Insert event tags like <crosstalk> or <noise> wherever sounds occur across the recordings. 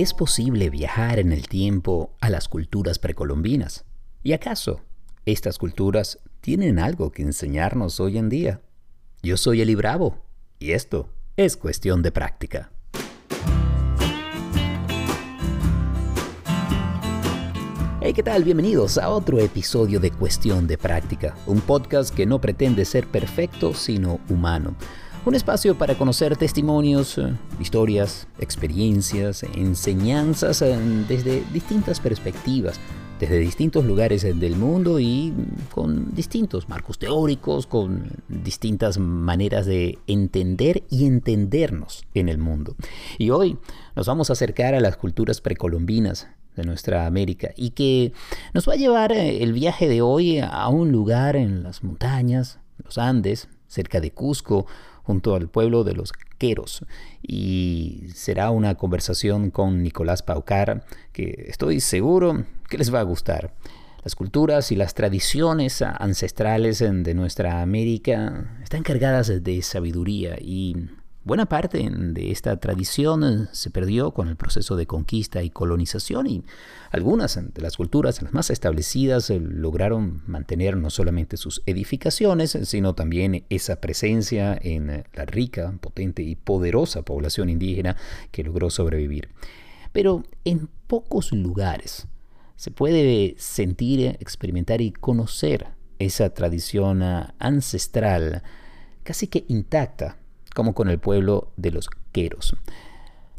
¿Es posible viajar en el tiempo a las culturas precolombinas? ¿Y acaso estas culturas tienen algo que enseñarnos hoy en día? Yo soy Eli Bravo y esto es cuestión de práctica. Hey, ¿qué tal? Bienvenidos a otro episodio de Cuestión de Práctica, un podcast que no pretende ser perfecto, sino humano. Un espacio para conocer testimonios, eh, historias, experiencias, enseñanzas eh, desde distintas perspectivas, desde distintos lugares eh, del mundo y con distintos marcos teóricos, con distintas maneras de entender y entendernos en el mundo. Y hoy nos vamos a acercar a las culturas precolombinas de nuestra América y que nos va a llevar el viaje de hoy a un lugar en las montañas, los Andes, cerca de Cusco, junto al pueblo de los Queros. Y será una conversación con Nicolás Paucar que estoy seguro que les va a gustar. Las culturas y las tradiciones ancestrales de nuestra América están cargadas de sabiduría y Buena parte de esta tradición eh, se perdió con el proceso de conquista y colonización y algunas de las culturas las más establecidas eh, lograron mantener no solamente sus edificaciones, sino también esa presencia en eh, la rica, potente y poderosa población indígena que logró sobrevivir. Pero en pocos lugares se puede sentir, experimentar y conocer esa tradición ancestral casi que intacta como con el pueblo de los Queros.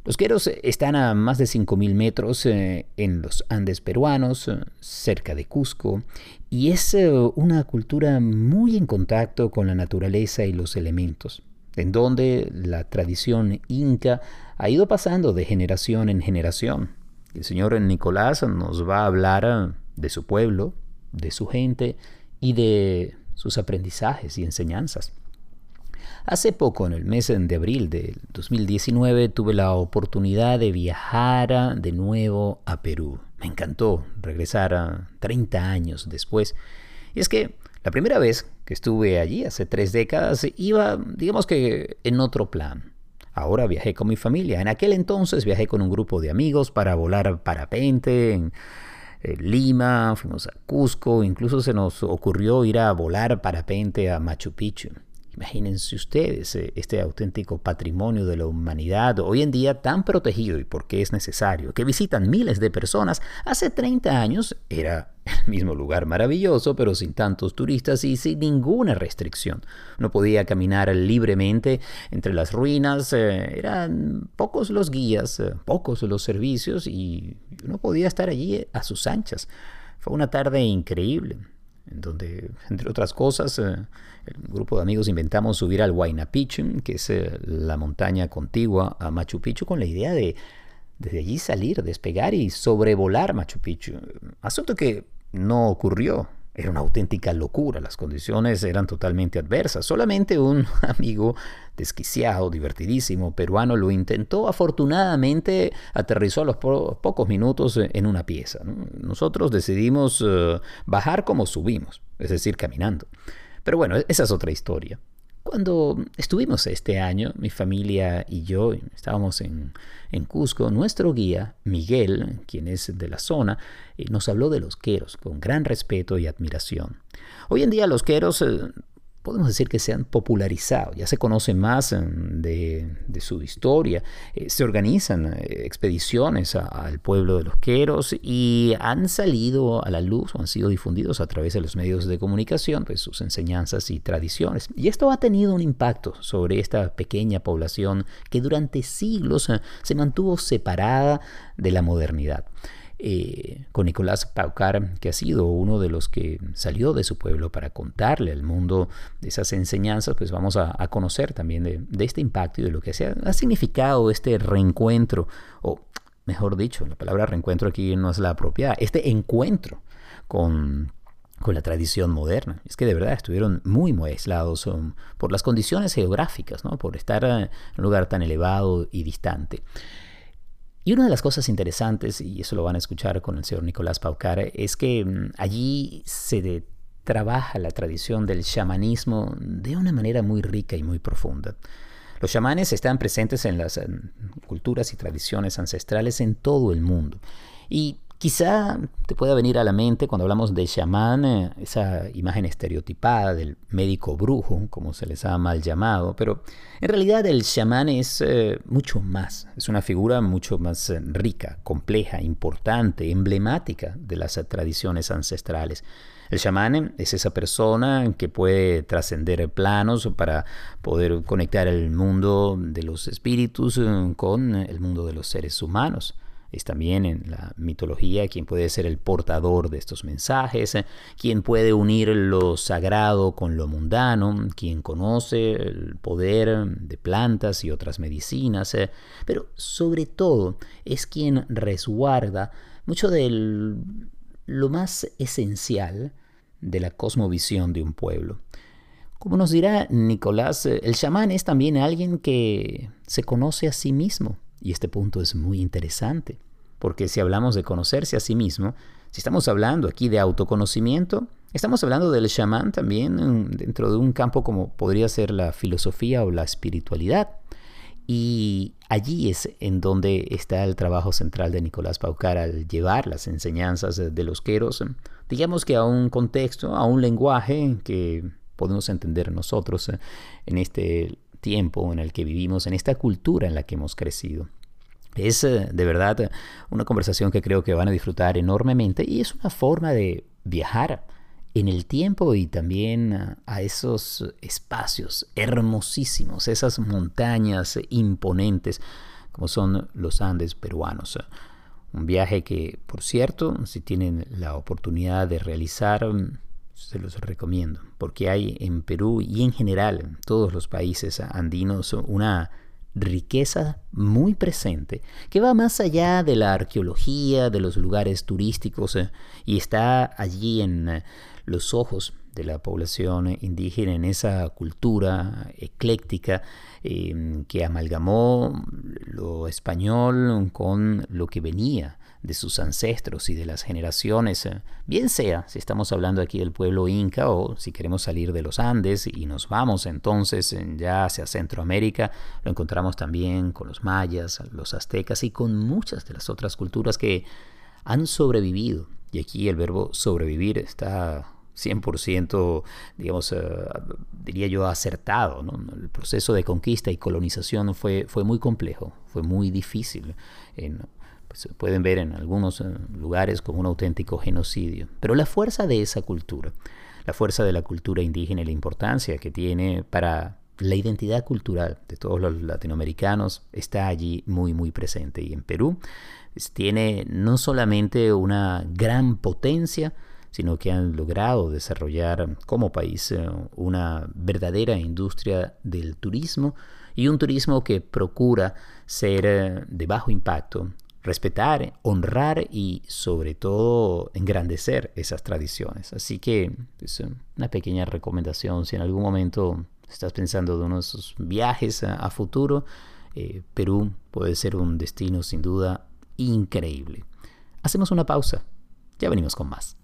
Los Queros están a más de 5.000 metros eh, en los Andes peruanos, eh, cerca de Cusco, y es eh, una cultura muy en contacto con la naturaleza y los elementos, en donde la tradición inca ha ido pasando de generación en generación. El señor Nicolás nos va a hablar de su pueblo, de su gente y de sus aprendizajes y enseñanzas. Hace poco, en el mes de abril del 2019, tuve la oportunidad de viajar de nuevo a Perú. Me encantó regresar 30 años después. Y es que la primera vez que estuve allí, hace tres décadas, iba, digamos que, en otro plan. Ahora viajé con mi familia. En aquel entonces viajé con un grupo de amigos para volar parapente en Lima, fuimos a Cusco, incluso se nos ocurrió ir a volar parapente a Machu Picchu. Imagínense ustedes eh, este auténtico patrimonio de la humanidad, hoy en día tan protegido y porque es necesario, que visitan miles de personas. Hace 30 años era el mismo lugar maravilloso, pero sin tantos turistas y sin ninguna restricción. No podía caminar libremente entre las ruinas, eh, eran pocos los guías, eh, pocos los servicios y uno podía estar allí a sus anchas. Fue una tarde increíble en donde, entre otras cosas, eh, el grupo de amigos inventamos subir al Huayna Picchu, que es eh, la montaña contigua a Machu Picchu, con la idea de desde allí salir, despegar y sobrevolar Machu Picchu. Asunto que no ocurrió. Era una auténtica locura, las condiciones eran totalmente adversas. Solamente un <laughs> amigo desquiciado, divertidísimo, peruano lo intentó. Afortunadamente aterrizó a los pocos minutos en una pieza. Nosotros decidimos eh, bajar como subimos, es decir, caminando. Pero bueno, esa es otra historia. Cuando estuvimos este año, mi familia y yo estábamos en, en Cusco, nuestro guía, Miguel, quien es de la zona, eh, nos habló de los queros con gran respeto y admiración. Hoy en día los queros eh, podemos decir que se han popularizado, ya se conoce más de, su historia, eh, se organizan eh, expediciones al pueblo de los Queros y han salido a la luz o han sido difundidos a través de los medios de comunicación pues, sus enseñanzas y tradiciones. Y esto ha tenido un impacto sobre esta pequeña población que durante siglos eh, se mantuvo separada de la modernidad. Eh, con Nicolás Paucar, que ha sido uno de los que salió de su pueblo para contarle al mundo esas enseñanzas, pues vamos a, conocer también de, este impacto y de lo que ha, significado este reencuentro, o mejor dicho, la palabra reencuentro aquí no es la apropiada, este encuentro con con la tradición moderna. Es que de verdad estuvieron muy, muy aislados um, por las condiciones geográficas, ¿no? por estar en un lugar tan elevado y distante. Y una de las cosas interesantes, y eso lo van a escuchar con el señor Nicolás Paucar, es que mm, allí se trabaja la tradición del chamanismo de una manera muy rica y muy profunda. Los chamanes están presentes en las culturas y tradiciones ancestrales en todo el mundo. Quizá te pueda venir a la mente cuando hablamos de chamán eh, esa imagen estereotipada del médico brujo, como se les ha mal llamado, pero en realidad el chamán es eh, mucho más, es una figura mucho más eh, rica, compleja, importante, emblemática de las tradiciones ancestrales. El chamán es esa persona que puede trascender planos para poder conectar el mundo de los espíritus con el mundo de los seres humanos es también en la mitología quien puede ser el portador de estos mensajes, quien puede unir lo sagrado con lo mundano, quien conoce el poder de plantas y otras medicinas, pero sobre todo es quien resguarda mucho de lo más esencial de la cosmovisión de un pueblo. Como nos dirá Nicolás, el chamán es también alguien que se conoce a sí mismo y este punto es muy interesante, porque si hablamos de conocerse a sí mismo, si estamos hablando aquí de autoconocimiento, estamos hablando del chamán también dentro de un campo como podría ser la filosofía o la espiritualidad. Y allí es en donde está el trabajo central de Nicolás Paucar al llevar las enseñanzas de los queros, digamos que a un contexto, a un lenguaje que podemos entender nosotros eh, en este tiempo en el que vivimos, en esta cultura en la que hemos crecido. Es eh, de verdad una conversación que creo que van a disfrutar enormemente y es una forma de viajar en el tiempo y también a esos espacios hermosísimos, esas montañas imponentes como son los Andes peruanos. Un viaje que, por cierto, si tienen la oportunidad de realizar, se los recomiendo, porque hay en Perú y en general en todos los países andinos una riqueza muy presente que va más allá de la arqueología, de los lugares turísticos eh, y está allí en eh, los ojos de la población indígena, en esa cultura ecléctica eh, que amalgamó lo español con lo que venía de sus ancestros y de las generaciones, eh, bien sea si estamos hablando aquí del pueblo inca o si queremos salir de los Andes y nos vamos entonces ya hacia Centroamérica, lo encontramos también con los mayas, los aztecas y con muchas de las otras culturas que han sobrevivido. Y aquí el verbo sobrevivir está 100%, digamos, eh, diría yo, acertado. El proceso de conquista y colonización fue, fue muy complejo, fue muy difícil. En, pues, se pueden ver en algunos eh, lugares como un auténtico genocidio. Pero la fuerza de esa cultura, la fuerza de la cultura indígena y la importancia que tiene para la identidad cultural de todos los latinoamericanos está allí muy, muy presente. Y en Perú pues, tiene no solamente una gran potencia, sino que han logrado desarrollar como país eh, una verdadera industria del turismo y un turismo que procura ser eh, de bajo impacto, respetar, honrar y sobre todo engrandecer esas tradiciones. Así que es pues, una pequeña recomendación, si en algún momento estás pensando de uno de esos viajes a, futuro, eh, Perú puede ser un destino sin duda increíble. Hacemos una pausa, ya venimos con más.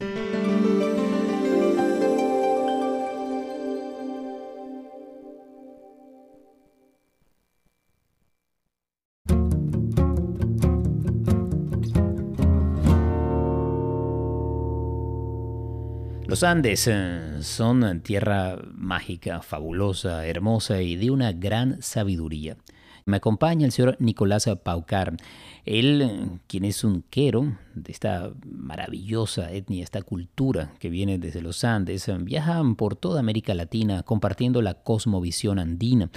Los Andes eh, son tierra mágica, fabulosa, hermosa y de una gran sabiduría. Me acompaña el señor Nicolás Paucar, él, quien es un quero de esta maravillosa etnia, esta cultura que viene desde los Andes, viajan por toda América Latina compartiendo la cosmovisión andina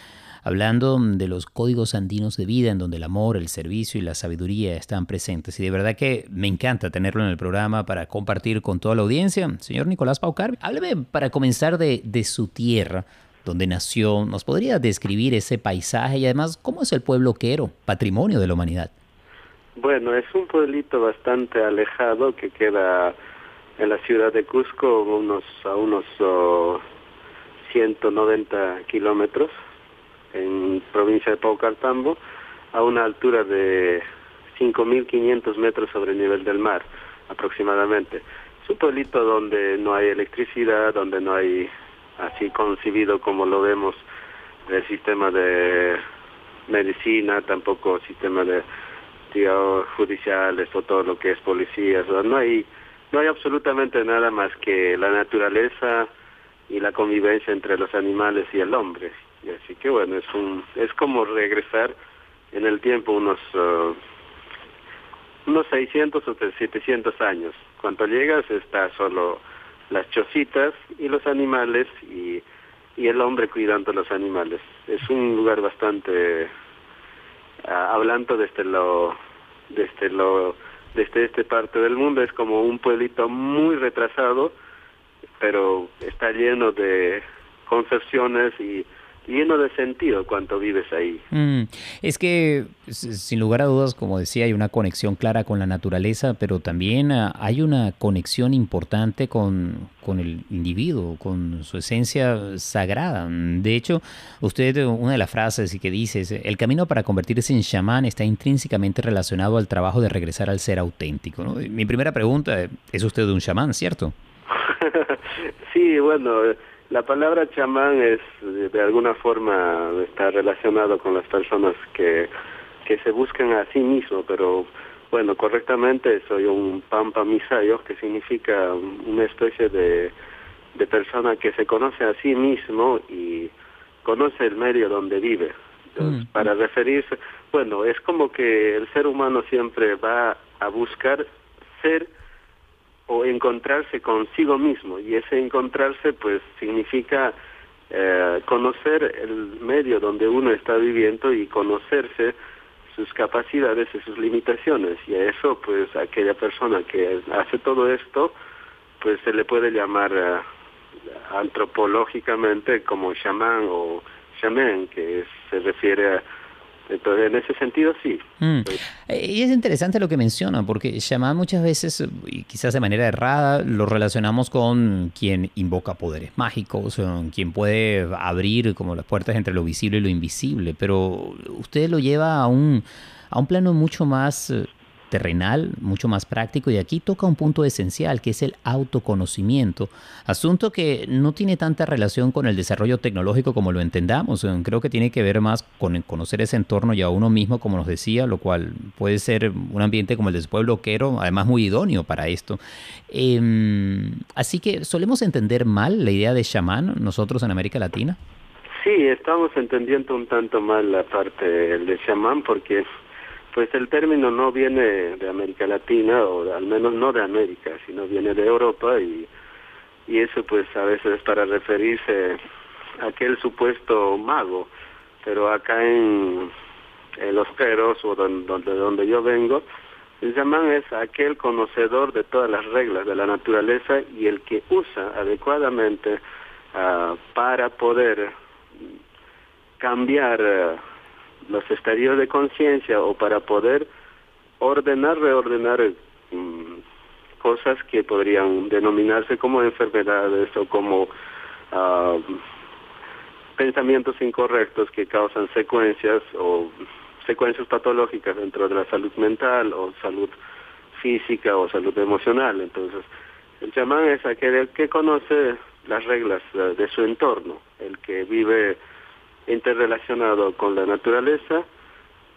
hablando de los códigos andinos de vida en donde el amor, el servicio y la sabiduría están presentes. Y de verdad que me encanta tenerlo en el programa para compartir con toda la audiencia. Señor Nicolás Paucar, hábleme para comenzar de, de su tierra donde nació, ¿nos podría describir ese paisaje y además cómo es el pueblo quero, patrimonio de la humanidad? Bueno, es un pueblito bastante alejado que queda en la ciudad de Cusco, unos a unos 190 kilómetros en provincia de Paucartambo, a una altura de 5.500 metros sobre el nivel del mar, aproximadamente. Es un pueblito donde no hay electricidad, donde no hay así concebido como lo vemos el sistema de medicina, tampoco sistema de judiciales o todo lo que es policía. no hay no hay absolutamente nada más que la naturaleza y la convivencia entre los animales y el hombre. Y así que bueno, es un es como regresar en el tiempo unos uh, unos 600 o 700 años. Cuando llegas está solo las chocitas y los animales y, y el hombre cuidando los animales. Es un lugar bastante, uh, hablando desde lo, desde lo, desde este parte del mundo, es como un pueblito muy retrasado, pero está lleno de concepciones y lleno de sentido cuando vives ahí. Mm, es que, sin lugar a dudas, como decía, hay una conexión clara con la naturaleza, pero también ah, hay una conexión importante con, con el individuo, con su esencia sagrada. De hecho, usted, una de las frases que dice es, el camino para convertirse en chamán está intrínsecamente relacionado al trabajo de regresar al ser auténtico. Mi primera pregunta, ¿es usted un chamán, cierto? <laughs> sí, bueno la palabra chamán es de alguna forma está relacionado con las personas que, que se buscan a sí mismo, pero bueno, correctamente soy un pampa misayo, que significa una especie de, de persona que se conoce a sí mismo y conoce el medio donde vive. Mm. Para referirse, bueno, es como que el ser humano siempre va a buscar ser o encontrarse consigo mismo. Y ese encontrarse pues significa eh, conocer el medio donde uno está viviendo y conocerse sus capacidades y sus limitaciones. Y a eso pues aquella persona que hace todo esto pues se le puede llamar eh, antropológicamente como chamán o chamán que se refiere a entonces, en ese sentido, sí. Mm. Eh, y es interesante lo que menciona, porque chamán muchas veces, y quizás de manera errada, lo relacionamos con quien invoca poderes mágicos, quien puede abrir como las puertas entre lo visible y lo invisible, pero usted lo lleva a un, a un plano mucho más eh, terrenal, mucho más práctico, y aquí toca un punto esencial, que es el autoconocimiento, asunto que no tiene tanta relación con el desarrollo tecnológico como lo entendamos, eh, creo que tiene que ver más con conocer ese entorno y a uno mismo, como nos decía, lo cual puede ser un ambiente como el de pueblo quero, además muy idóneo para esto. Em, así que solemos entender mal la idea de chamán nosotros en América Latina. Sí, estamos entendiendo un tanto mal la parte del chamán porque pues el término no viene de América Latina, o al menos no de América, sino viene de Europa y, y eso pues a veces es para referirse a aquel supuesto mago, pero acá en, Los Peros, o donde, donde yo vengo, el chamán es aquel conocedor de todas las reglas de la naturaleza y el que usa adecuadamente ah, para poder cambiar eh, los estadios de conciencia o para poder ordenar, reordenar mm, cosas que podrían denominarse como enfermedades o como ah, pensamientos incorrectos que causan secuencias o secuencias patológicas dentro de la salud mental o salud física o salud emocional. Entonces, el chamán es aquel que conoce las reglas eh, de su entorno, el que vive interrelacionado con la naturaleza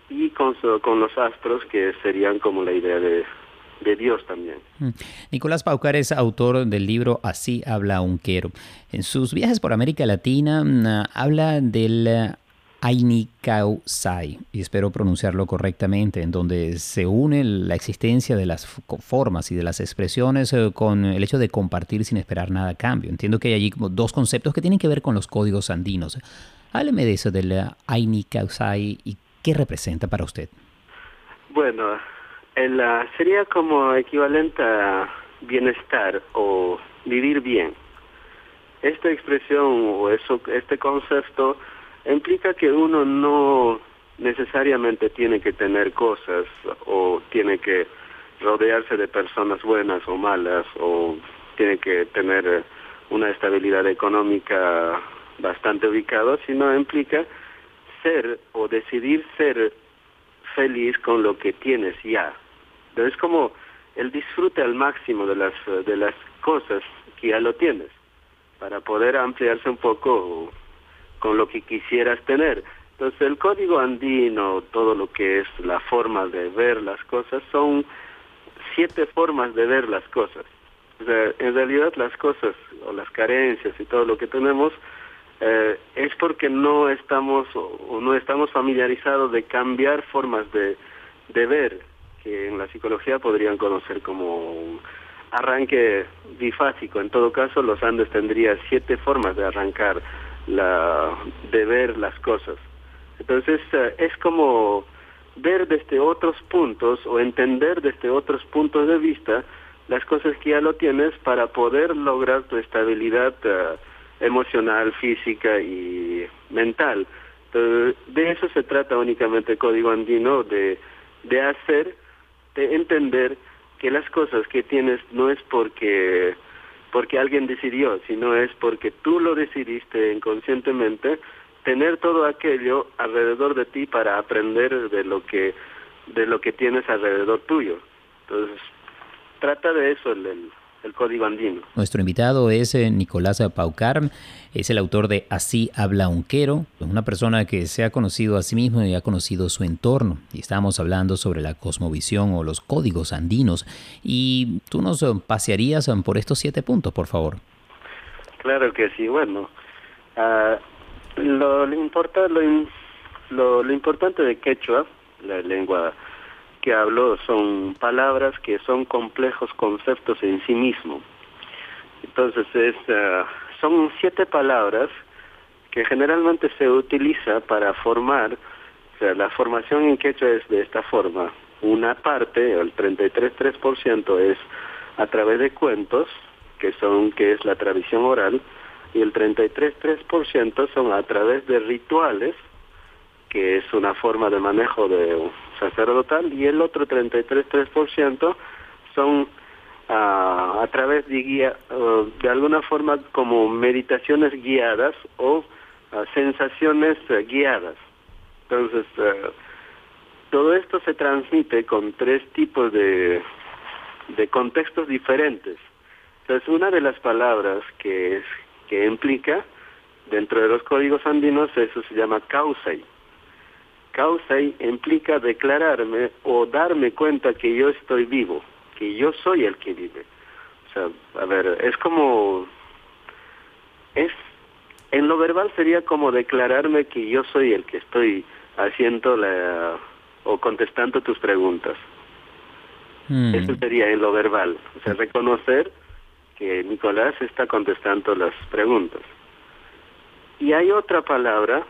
y con, con los astros, que serían como la idea de, de Dios también. Mm. Nicolás Paucar es autor del libro Así habla un quero. En sus viajes por América Latina mm, habla del Ainikausai, y espero pronunciarlo correctamente, en donde se une la existencia de las formas y de las expresiones eh, con el hecho de compartir sin esperar nada a cambio. Entiendo que hay allí dos conceptos que tienen que ver con los códigos andinos. Hábleme de eso, de la Aini Kausai y qué representa para usted. Bueno, el, sería como equivalente a bienestar o vivir bien. Esta expresión o eso, este concepto implica que uno no necesariamente tiene que tener cosas o tiene que rodearse de personas buenas o malas o tiene que tener una estabilidad económica bastante ubicado, sino implica ser o decidir ser feliz con lo que tienes ya. Entonces es como el disfrute al máximo de las, de las cosas que ya lo tienes, para poder ampliarse un poco con lo que quisieras tener. Entonces el código andino, todo lo que es la forma de ver las cosas, son siete formas de ver las cosas. O sea, en realidad las cosas o las carencias y todo lo que tenemos eh, es porque no estamos o no estamos familiarizados de cambiar formas de, ver, que en la psicología podrían conocer como un arranque bifásico. En todo caso, los Andes tendría siete formas de arrancar, la, de ver las cosas. Entonces, eh, es como ver desde otros puntos o entender desde otros puntos de vista las cosas que ya lo tienes para poder lograr tu estabilidad uh, emocional, física y mental. Entonces, de eso se trata únicamente el código andino, de, de hacer, de entender que las cosas que tienes no es porque porque alguien decidió, sino es porque tú lo decidiste inconscientemente tener todo aquello alrededor de ti para aprender de lo que de lo que tienes alrededor tuyo. Entonces, trata de eso el, el, código andino. Nuestro invitado es eh, Nicolás Paucar, es el autor de Así habla Unquero, una persona que se ha conocido a sí mismo y ha conocido su entorno. Y estamos hablando sobre la cosmovisión o los códigos andinos. Y tú nos pasearías por estos siete puntos, por favor. Claro que sí. Bueno, uh, lo, lo, importa, lo, lo, lo, importante de quechua, la lengua que hablo, son palabras que son complejos conceptos en sí mismo. Entonces, es, uh, son siete palabras que generalmente se utiliza para formar, o sea, la formación en quechua es de esta forma. Una parte, el 33.3% es a través de cuentos, que son que es la tradición oral, y el 33.3% son a través de rituales, que es una forma de manejo de sacerdotal, y el otro 33.3% son uh, a través de guía, uh, de alguna forma como meditaciones guiadas o uh, sensaciones guiadas. Entonces, todo esto se transmite con tres tipos de, de contextos diferentes. Entonces, una de las palabras que es que implica, dentro de los códigos andinos, eso se llama causai. Causai implica declararme o darme cuenta que yo estoy vivo, que yo soy el que vive. O sea, a ver, es como, es, en lo verbal sería como declararme que yo soy el que estoy haciendo la, o contestando tus preguntas. Mm. Eso sería en lo verbal, o sea, reconocer que Nicolás está contestando las preguntas. Y hay otra palabra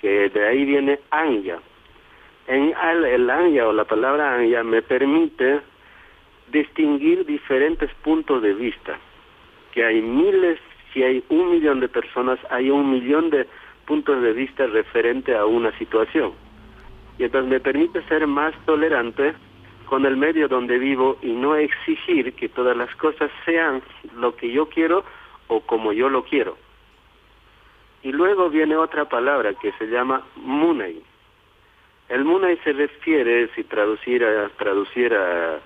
que de ahí viene anya. En el, el anya o la palabra anya me permite distinguir diferentes puntos de vista, que hay miles, si hay un millón de personas, hay un millón de puntos de vista referente a una situación. Y entonces me permite ser más tolerante con el medio donde vivo y no exigir que todas las cosas sean lo que yo quiero o como yo lo quiero. Y luego viene otra palabra que se llama munay. El munay se refiere, si traduciera, traduciera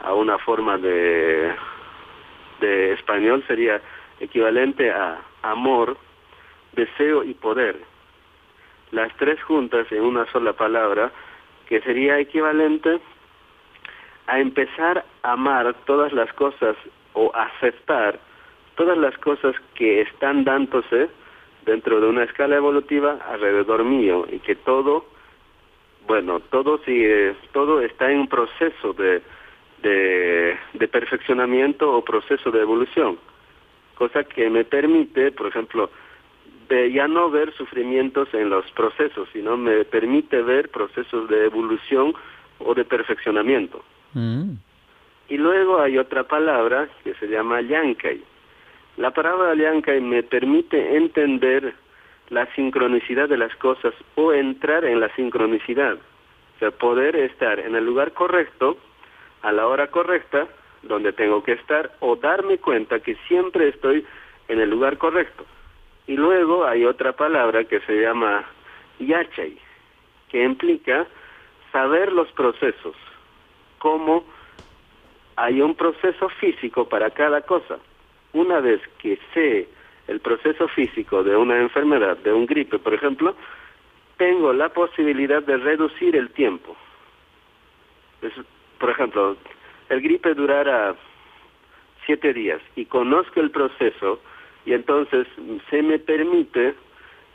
a una forma de, de español, sería equivalente a amor, deseo y poder. Las tres juntas en una sola palabra, que sería equivalente a empezar a amar todas las cosas o aceptar todas las cosas que están dándose dentro de una escala evolutiva alrededor mío y que todo, bueno, todo sigue, todo está en un proceso de, de, de perfeccionamiento o proceso de evolución, cosa que me permite, por ejemplo, de ya no ver sufrimientos en los procesos, sino me permite ver procesos de evolución o de perfeccionamiento. Mm. Y luego hay otra palabra que se llama yankai. La palabra yankai me permite entender la sincronicidad de las cosas o entrar en la sincronicidad. O sea, poder estar en el lugar correcto, a la hora correcta, donde tengo que estar, o darme cuenta que siempre estoy en el lugar correcto. Y luego hay otra palabra que se llama yachai, que implica saber los procesos, cómo hay un proceso físico para cada cosa. Una vez que sé el proceso físico de una enfermedad, de un gripe, por ejemplo, tengo la posibilidad de reducir el tiempo. por ejemplo, el gripe durará siete días y conozco el proceso y entonces se me permite,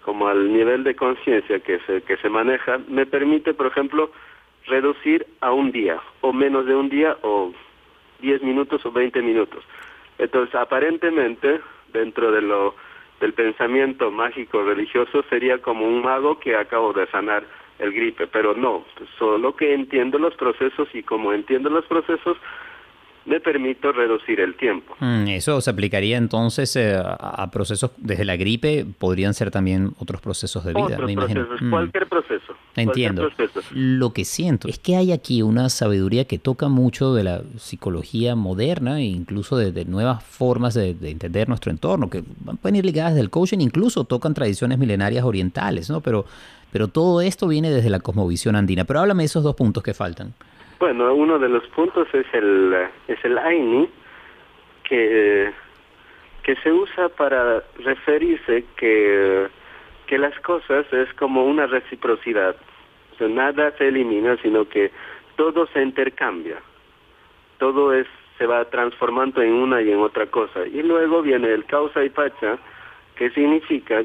como al nivel de conciencia que se, que se maneja, me permite, por ejemplo, reducir a un día o menos de un día o diez minutos o veinte minutos. Entonces, aparentemente, dentro de lo del pensamiento mágico religioso sería como un mago que acabo de sanar el gripe, pero no, solo que entiendo los procesos y como entiendo los procesos, me permito reducir el tiempo. Mm, eso se aplicaría entonces eh, a procesos desde la gripe, podrían ser también otros procesos de vida. Otros procesos, mm. cualquier proceso. Entiendo. Lo que siento es que hay aquí una sabiduría que toca mucho de la psicología moderna e incluso de, nuevas formas de, entender nuestro entorno, que pueden ir ligadas del coaching, incluso tocan tradiciones milenarias orientales, ¿no? Pero, pero todo esto viene desde la cosmovisión andina. Pero háblame de esos dos puntos que faltan. Bueno, uno de los puntos es el, es el AINI, que, que se usa para referirse que, que las cosas es como una reciprocidad. O nada se elimina, sino que todo se intercambia. Todo es se va transformando en una y en otra cosa. Y luego viene el causa y pacha, que significa,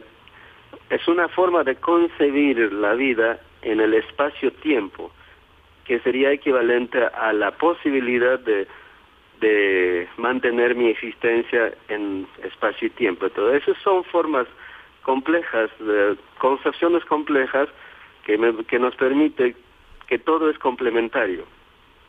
es una forma de concebir la vida en el espacio-tiempo que sería equivalente a la posibilidad de, de mantener mi existencia en espacio y tiempo. Entonces, esas son formas complejas, concepciones complejas que, que nos permite que todo es complementario.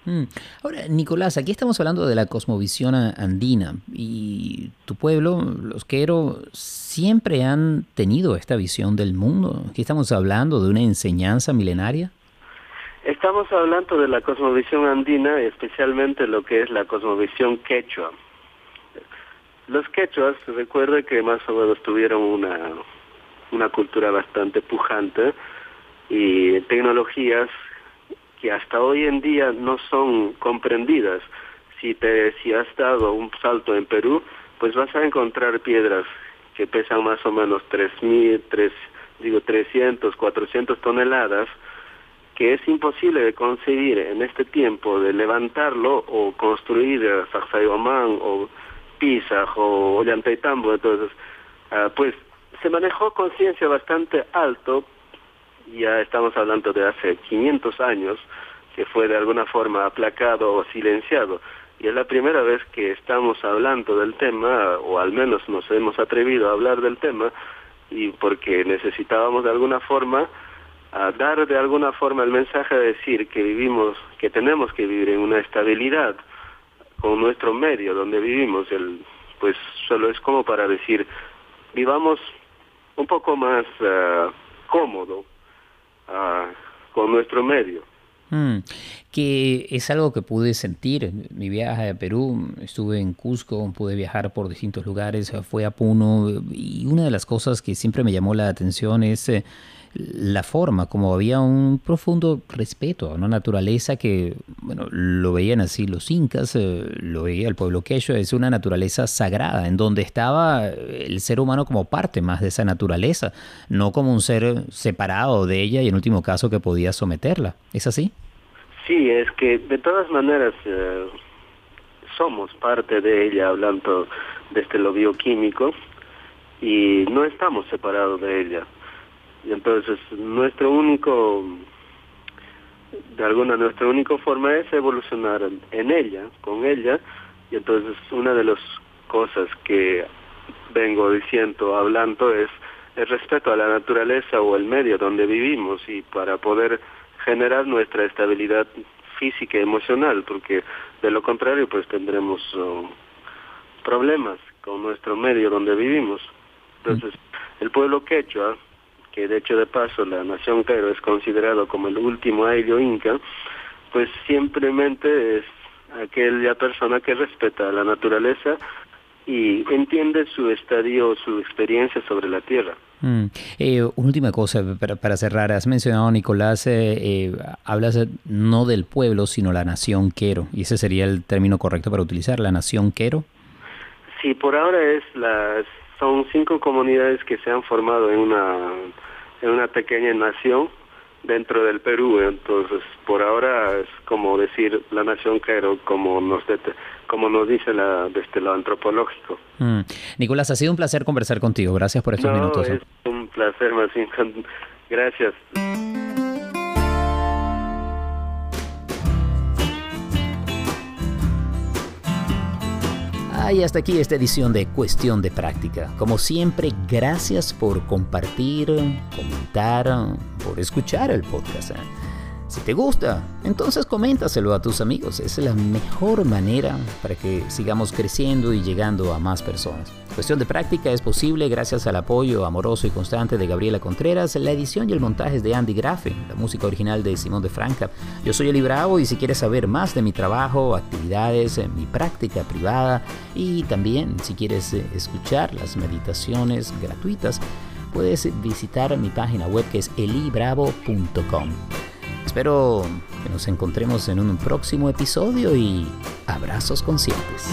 Mm. Ahora, Nicolás, aquí estamos hablando de la cosmovisión andina y tu pueblo, los Quero, siempre han tenido esta visión del mundo. Aquí estamos hablando de una enseñanza milenaria. Estamos hablando de la cosmovisión andina, especialmente lo que es la cosmovisión quechua. Los quechuas, recuerde que más o menos tuvieron una, una cultura bastante pujante y tecnologías que hasta hoy en día no son comprendidas. Si te si has dado un salto en Perú, pues vas a encontrar piedras que pesan más o menos 3000, tres digo 300, 400 toneladas que es imposible de conseguir en este tiempo de levantarlo o construir Sacsayhuamán o Pisa o Ollantaytambo, entonces, uh, pues se manejó conciencia bastante alto, ya estamos hablando de hace 500 años, que fue de alguna forma aplacado o silenciado. Y es la primera vez que estamos hablando del tema, o al menos nos hemos atrevido a hablar del tema, y porque necesitábamos de alguna forma a dar de alguna forma el mensaje de decir que vivimos, que tenemos que vivir en una estabilidad con nuestro medio donde vivimos, el, pues solo es como para decir, vivamos un poco más uh, cómodo uh, con nuestro medio. Mm, que es algo que pude sentir. Mi viaje a Perú, estuve en Cusco, pude viajar por distintos lugares, fue a Puno y una de las cosas que siempre me llamó la atención es... Eh, la forma, como había un profundo respeto a una naturaleza que, bueno, lo veían así los incas, eh, lo veía el pueblo quechua, es una naturaleza sagrada, en donde estaba el ser humano como parte más de esa naturaleza, no como un ser separado de ella y en último caso que podía someterla. ¿Es así? Sí, es que de todas maneras eh, somos parte de ella hablando desde lo bioquímico y no estamos separados de ella y entonces nuestro único, de alguna nuestra única forma es evolucionar en ella, con ella, y entonces una de las cosas que vengo diciendo, hablando, es el respeto a la naturaleza o el medio donde vivimos y para poder generar nuestra estabilidad física y emocional, porque de lo contrario pues tendremos uh, problemas con nuestro medio donde vivimos. Entonces, el pueblo quechua que de hecho de paso la nación Cairo es considerado como el último ayllo inca, pues simplemente es aquella persona que respeta la naturaleza y entiende su estadio, su experiencia sobre la tierra. Mm. Eh, última cosa para, para, cerrar, has mencionado Nicolás, eh, eh, hablas no del pueblo, sino la nación Quero, y ese sería el término correcto para utilizar, la nación Quero. Sí, por ahora es la son cinco comunidades que se han formado en una, en una pequeña nación dentro del Perú. Entonces, por ahora es como decir la nación Cairo, como nos, como nos dice la, desde lo antropológico. Mm. Nicolás, ha sido un placer conversar contigo. Gracias por estos minutos. ¿eh? Es un placer, más <laughs> Gracias. Y hasta aquí esta edición de Cuestión de Práctica. Como siempre, gracias por compartir, comentar, por escuchar el podcast. ¿Eh? Si te gusta, entonces coméntaselo a tus amigos. Es la mejor manera para que sigamos creciendo y llegando a más personas. Cuestión de práctica es posible gracias al apoyo amoroso y constante de Gabriela Contreras. La edición y el montaje es de Andy Grafe, la música original de Simón de Franca. Yo soy Eli Bravo y si quieres saber más de mi trabajo, actividades, mi práctica privada y también si quieres eh, escuchar las meditaciones gratuitas, puedes visitar mi página web que es elibravo.com. Espero que nos encontremos en un próximo episodio y abrazos conscientes.